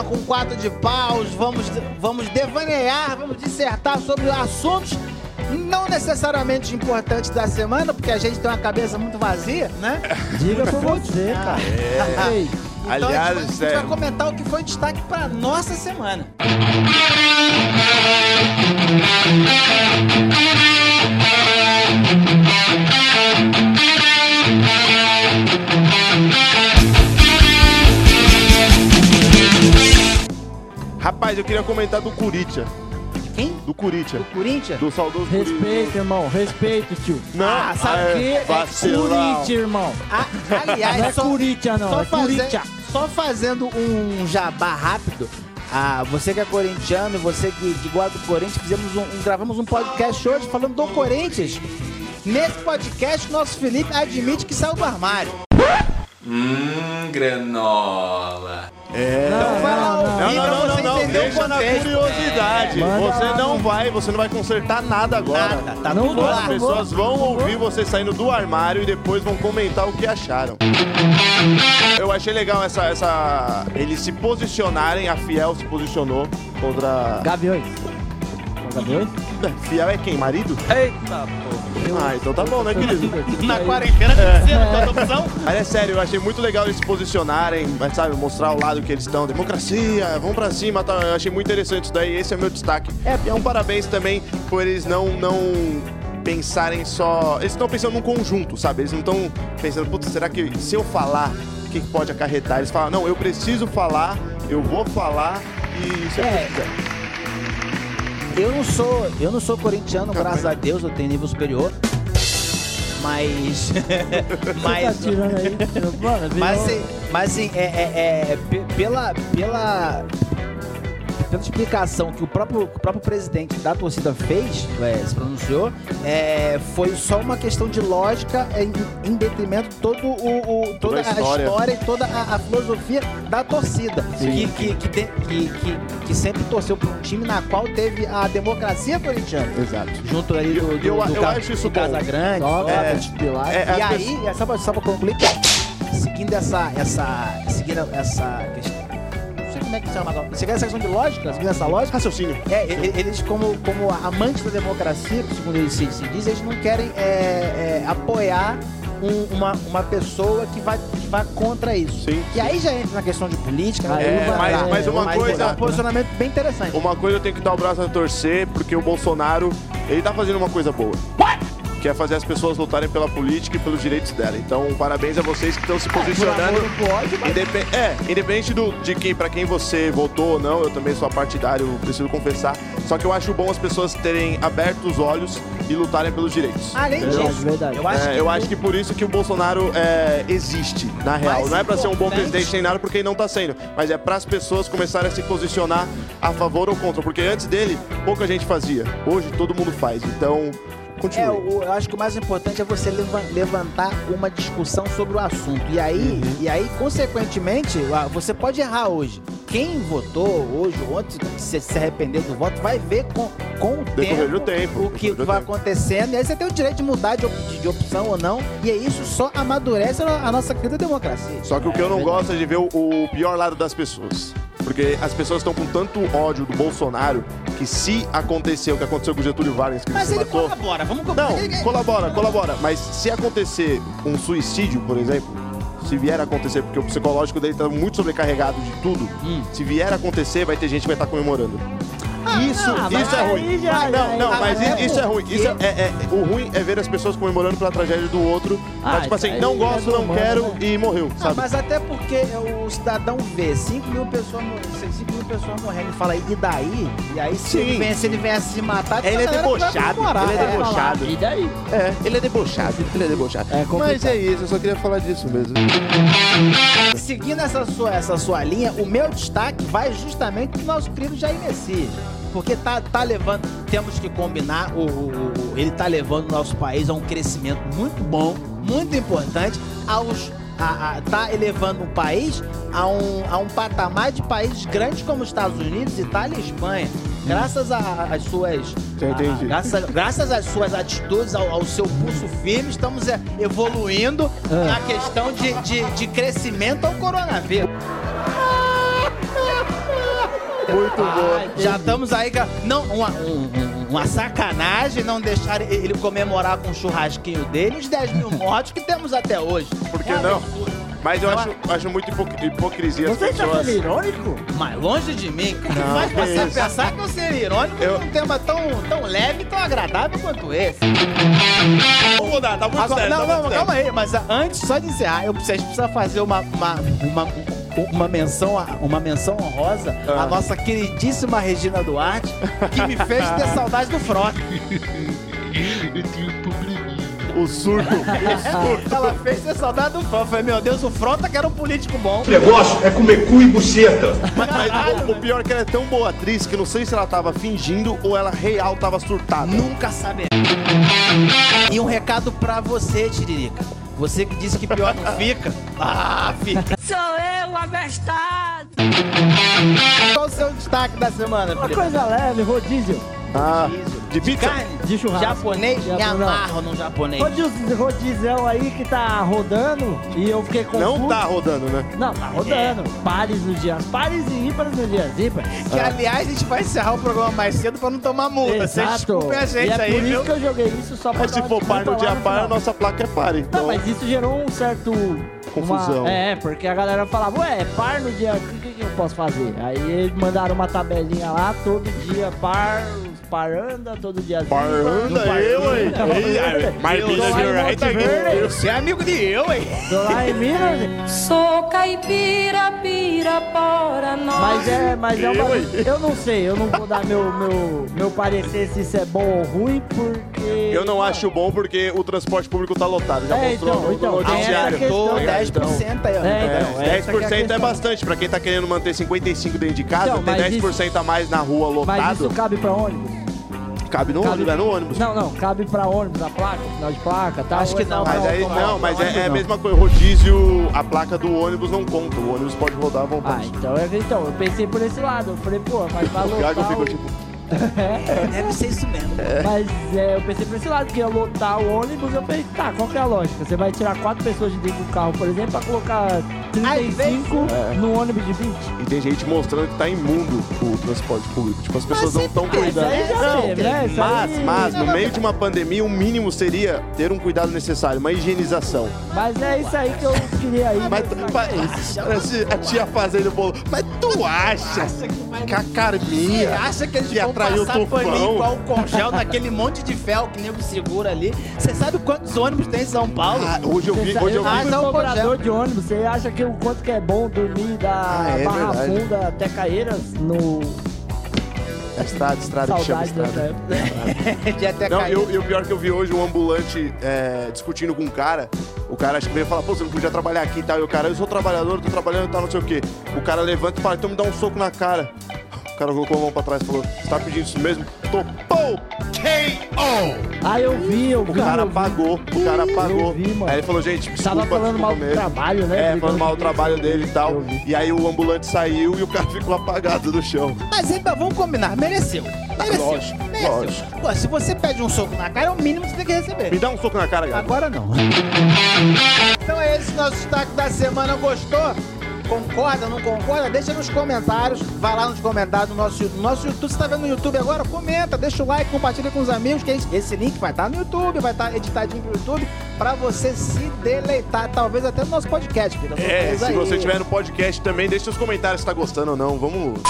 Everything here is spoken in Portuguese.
semana com quatro de paus, vamos, vamos devanear, vamos dissertar sobre assuntos não necessariamente importantes da semana, porque a gente tem uma cabeça muito vazia, né? Diga por você, cara. Ei, Então Aliás, a gente, vai- a gente é- vai comentar o que foi destaque pra nossa semana. Rapaz, eu queria comentar do Corinthians. Quem? Do Corinthians. O Corinthians? Do saudoso Corinthians. respeito, irmão. Respeito, tio. Não, Ah, sabe é, o quê? É vacilão. Corinthians, irmão. Ah, aliás, Não é só, Corinthians, não. só, É faze- Corinthians. só fazendo um jabá rápido. Ah, você que é corintiano, você que, que gosta do Corinthians, fizemos um, um- gravamos um podcast hoje falando do Corinthians. Nesse podcast, nosso Felipe admite que saiu do armário. Hum, granola. É. Deixa na contexto. curiosidade. Manda Você lá, não vai, você não vai consertar nada agora. Nada, tá Não tudo lá. As pessoas vão ouvir você saindo do armário e depois vão comentar o que acharam. Eu achei legal essa, essa. Eles se posicionarem, a Fiel se posicionou contra. Gaviões. Gaviões? Fiel é quem? Marido? Eita, pô. Ah, então tá bom, né, querido? Na quarentena não tem opção. Mas é sério, eu achei muito legal eles se posicionarem, mas sabe, mostrar o lado que eles estão. Democracia, vamos pra cima, tá? eu achei muito interessante isso daí, esse é meu destaque. É, é um parabéns também por eles não, não pensarem só. Eles estão pensando num conjunto, sabe? Eles não estão pensando, putz, será que se eu falar, o que pode acarretar? Eles falam, não, eu preciso falar, eu vou falar e se eu É. Eu não sou, eu não sou corintiano, graças a Deus, eu tenho nível superior. Mas. Você tá mas. tirando aí. Mano, Mas assim, mas assim, é, é- é, pe- pela, pela, pela explicação que o próprio, o próprio presidente da torcida fez, é, se pronunciou, é, foi só uma questão de lógica em, em detrimento todo o, o- toda a a história. história, e toda a, a filosofia da torcida. Que, que, que, que, que, que sempre torceu por um time na qual teve a democracia corintiana. Exato. Junto ali do, Eu- do, eu- do, eu acho isso do bom. Casa Grande. É, é, pilar. É, e aí, só pra, só pra concluir, seguindo essa, essa, seguindo essa questão, como é que chama agora, seguindo essa questão de lógica, seguindo essa lógica, Raciocínio. é, eles como, como amantes da democracia, segundo eles se, se diz, eles não querem é, é, apoiar um- uma, uma pessoa que vai, que vai contra isso. Sim, E aí já entra na questão de política? É, vai- mas, mas uma mas coisa. é um posicionamento bem interessante. Uma coisa eu tenho que dar o braço a torcer, porque o Bolsonaro, ele tá fazendo uma coisa boa. Que é fazer as pessoas lutarem pela política e pelos direitos dela. Então, parabéns a vocês que estão se posicionando. Indepe- é, independente do, de quem, pra quem você votou ou não, eu também sou partidário, preciso confessar. Só que eu acho bom as pessoas terem aberto os olhos e lutarem pelos direitos. Além entendeu? disso, Verdade. eu acho É, que eu acho que por isso que o Bolsonaro é, existe, na real. Mais Não é pra ser um bom presidente nem nada, porque ele não tá sendo. Mas é para as pessoas começarem a se posicionar a favor ou contra. Porque antes dele, pouca gente fazia. Hoje todo mundo faz. Então, continue. É, o- eu acho que o mais importante é você leva- levantar uma discussão sobre o assunto. E aí, Uhum. e aí consequentemente, você pode errar hoje. Quem votou hoje, ontem, se, se arrepender do voto, vai ver com, com o tempo, tempo, o que vai tempo. acontecendo. E aí você tem o direito de mudar de, op- de- opção ou não. E aí isso só amadurece a nossa querida democracia. Só que o que eu não gosto é de ver o, o pior lado das pessoas. Porque as pessoas estão com tanto ódio do Bolsonaro que se acontecer o que aconteceu com o Getúlio Vargas, que Mas se ele matou... colabora, vamos Não, ele- colabora, colabora. Mas se acontecer um suicídio, por exemplo, se vier a acontecer, porque o psicológico dele tá muito sobrecarregado de tudo, Hum. se vier a acontecer, vai ter gente que vai estar comemorando. Isso, ah, isso é ruim. já- não, não, já- mas é i- isso é ruim. Isso é, é- é- o ruim é ver as pessoas comemorando pela tragédia do outro. Ah, mas, tipo isso assim, não gosto, não humano, quero né? e morreu, Ah, sabe? mas até porque o cidadão vê 5 mil pessoas, mor- 5 mil pessoas morrendo e fala, e daí? E aí, se, Sim. ele, vem, se ele vier se matar, Ele é debochado, ele é É. debochado. E daí? É, ele é debochado, ele é debochado. É mas é isso, eu só queria falar disso mesmo. Seguindo essa sua, essa sua linha, o meu destaque vai justamente pro nosso querido Jair Messias. Porque tá, tá levando, temos que combinar, o, o- o- ele tá levando o nosso país a um crescimento muito bom, muito importante, aos, a, a- tá elevando o país a um, a um patamar de países grandes como os Estados Unidos, Itália e Espanha. Graças às suas. A- graças, graças às suas atitudes, ao, ao seu pulso firme, estamos é, evoluindo Ah. na questão de, de, de crescimento ao coronavírus. Muito boa. Já estamos aí com. Não, uma, um- um- uma sacanagem não deixar ele comemorar com o churrasquinho dele os 10 mil mortos que temos até hoje. Por que É não? Mas eu Não, acho, acho muito hipo- hipocrisia as Você está pessoas. sendo irônico? Mas longe de mim, o que Não, faz que você isso. pensar que eu seria irônico Eu- num tema tão, tão leve e tão agradável quanto esse? Vamos mudar, tá muito Agora, sério. não, tá não, muito calma aí, mas ah, antes só de encerrar, eu preciso, a gente precisa fazer uma, uma, uma, uma menção, uma menção honrosa Ah. à nossa queridíssima Regina Duarte, que me fez ter saudade do Frota. O surto. Ela fez ter saudade do Frota. Eu Falei, meu Deus, o Frota que era um político bom. O negócio é comer cu e buceta. Mas, mas o, o pior é que ela é tão boa atriz que eu não sei se ela tava fingindo ou ela real tava surtada. Nunca saberá. E um recado pra você, Tiririca. Você que disse que pior não fica. Ah, fica. Sou eu, abestado! Qual o seu destaque da semana, Uma Felipe? coisa leve, rodízio. Ah, de De pizza? carne? De churrasco. Japonês? Me amarro no japonês. Rodízio, rodizão aí que tá rodando e eu fiquei confuso. Não tá rodando, né? Não, tá rodando. Pares nos dias pares e ímpares nos dias ímpares. Que, aliás, a gente vai encerrar o programa mais cedo pra não tomar multa. Vocês Exato. desculpem a e gente é aí, por viu? isso que eu joguei isso só pra Mas dar se uma for par no desculpa lá dia par, a final. nossa placa é par, então. Não, mas isso gerou um certo... Confusão. uma- É, porque a galera falava, ué, par no dia, o que, que eu posso fazer? Aí eles mandaram uma tabelinha lá, todo dia par, os par anda, todo dia Par anda eu, hein? Mas Monte aqui. Verde. Você é amigo de eu, hein? Tô lá em Minas, Sou caipira, pira, bora, nós. mas é, mas é uma... Eu, não sei, eu não vou dar meu, meu, meu parecer se isso é bom ou ruim, porque... Eu não acho bom porque o transporte público tá lotado. Já É, mostrou então, no, então, no tem noticiário. essa questão. Tô Então, 10% aí, ó. É, É, então, é 10% é, bastante. Pra quem tá querendo manter 55 dentro de casa, Então, tem mas 10% a mais na rua Mas lotado. isso cabe pra ônibus? Cabe no cabe- ônibus, é no ônibus. Não, não, cabe pra ônibus a placa, final de placa, tá? Acho que é não, Mas aí, não, mas é, é a mesma coisa. Rodízio, a placa do ônibus não conta. O ônibus pode rodar à Ah, vontade. então, é- então, eu pensei por esse lado. Eu falei, pô, mas vai o lotar. Thiago ficou o- tipo. Deve ser isso mesmo. Mas é, eu pensei por esse lado, que ia lotar o ônibus. Eu pensei, tá, qual que é a lógica? Você vai tirar quatro pessoas de dentro do carro, por exemplo, pra colocar 35 É. no ônibus de 20. E tem gente mostrando que tá imundo o transporte público. Tipo, as pessoas não estão cuidando. já Não, teve, né? Mas, mas, no meio de uma pandemia, o mínimo seria ter um cuidado necessário, uma higienização. Mas é isso aí que eu queria aí. Mas mas- a tia fazendo bolo. Mas tu acha que a Você Carminha acha que eles que vão atraiu o passar paninho igual o congel naquele monte de fel que nego segura ali? Você sabe quantos ônibus tem em São Paulo? Ah, hoje eu vi, hoje eu vi. Ah, fui não, cobrador de ônibus, você acha que o quanto que é bom dormir da Ah, é Barra verdade. Funda até Caeiras no É estrada, estrada que chama Saudade estrada. de até Não, cair. e o- e o pior que eu vi hoje, um ambulante é, discutindo com um cara. O cara acho que veio falar, pô, você não podia trabalhar aqui e tal. E o cara, eu sou trabalhador, eu tô trabalhando e tal, não sei o quê. O cara levanta e fala, então me dá um soco na cara. O cara colocou a mão pra trás e falou, você tá pedindo isso mesmo? Topou! K.O. Ah, eu vi, eu vi. O cara vi. apagou, o cara apagou. vi, mano. Aí ele falou, gente, desculpa, Tava falando mal do trabalho, né? É, falando mal do trabalho dele e tal. E aí o ambulante saiu e o cara ficou apagado no chão. Mas ainda vamos combinar, mereceu. Mereceu. Lógico, mereceu. lógico. Pô, se você pede um soco na cara, é o mínimo que você tem que receber. Me dá um soco na cara, cara. Agora não. Então é esse nosso destaque da semana. Gostou? Concorda, não concorda? Deixa nos comentários. Vai lá nos comentários do nosso, nosso YouTube. Você está vendo no YouTube agora? Comenta, deixa o like, compartilha com os amigos. Que é esse link vai estar tá no YouTube, vai estar tá editadinho no YouTube para você se deleitar, talvez até no nosso podcast, Pira. É, se aí. você estiver no podcast também, deixa nos comentários se tá gostando ou não. Vamos.